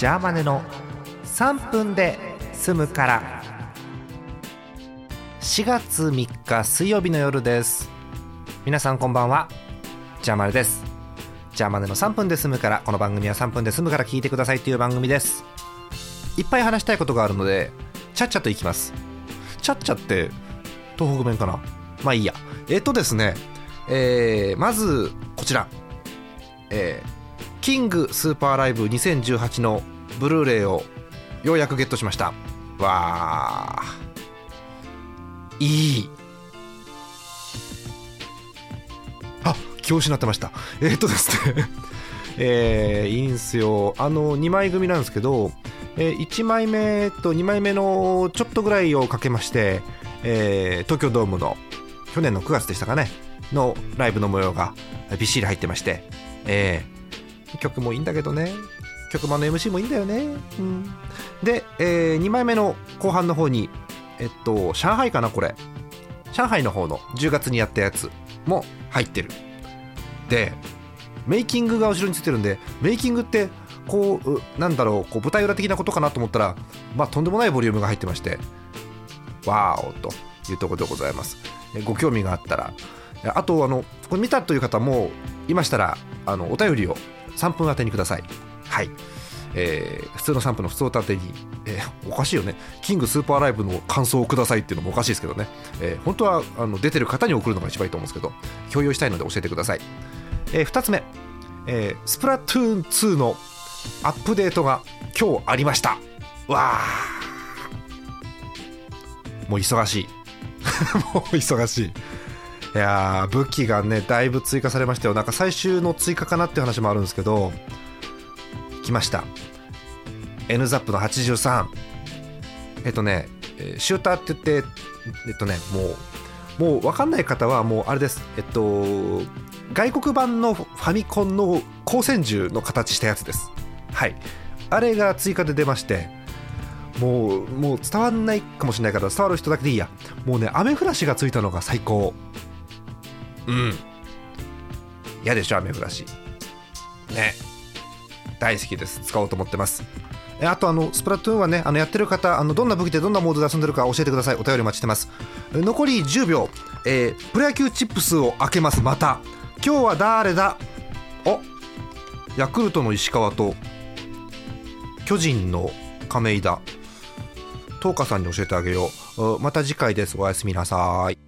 ジャーマネの3分で済むから。4月3日水曜日の夜です。皆さんこんばんは。ジャーマネです。ジャーマネの3分で済むからこの番組は3分で済むから聞いてくださいという番組です。いっぱい話したいことがあるのでちゃっちゃといきます。ちゃっちゃって東北弁かな。まあいいや。えっとですね。えー、まずこちら。えーキングスーパーライブ2018のブルーレイをようやくゲットしました。わーいい。あ気を失ってました。えー、っとですね。えー、いいんすよ。あの2枚組なんですけど、えー、1枚目と2枚目のちょっとぐらいをかけまして、えー、東京ドームの去年の9月でしたかね。のライブの模様がびっしり入ってまして、えー、曲もいいんだけどね。曲もの MC もいいんだよね、うん、で、えー、2枚目の後半の方にえっと上海かなこれ。上海の方の10月にやったやつも入ってる。でメイキングが後ろについてるんでメイキングってこうなんだろうこう舞台裏的なことかなと思ったらまあとんでもないボリュームが入ってましてわーおというところでございます。ご興味があったら。あとあのこれ見たという方もいましたらあのお便りを3分当てにください。はい。えー、普通の3分の普通お当てに、えー、おかしいよね。キングスーパーライブの感想をくださいっていうのもおかしいですけどね。えー、本当はあの出てる方に送るのが一番いいと思うんですけど、共有したいので教えてください。えー、2つ目、えー、スプラトゥーン2のアップデートが今日ありました。わー。もう忙しい。もう忙しい。いや武器がねだいぶ追加されましたよ。なんか最終の追加かなっていう話もあるんですけど来ました。N ザップの83えっとねシューターって言ってえっとねもうもう分かんない方はもうあれです。えっと外国版のファミコンの光線銃の形したやつです。はい。あれが追加で出ましてもうもう伝わんないかもしれないから伝わる人だけでいいや。もうね雨降らしがついたのが最高。うん。嫌でしょ雨降らし。ね。大好きです。使おうと思ってます。あとあのスプラトゥーンはねあのやってる方あのどんな武器でどんなモードで遊んでるか教えてください。お便りお待ちしてます。残り10秒、えー、プロ野球チップスを開けます。また。今日は誰だ？お。ヤクルトの石川と。巨人の亀井だ。東花さんに教えてあげよう。また次回です。おやすみなさい。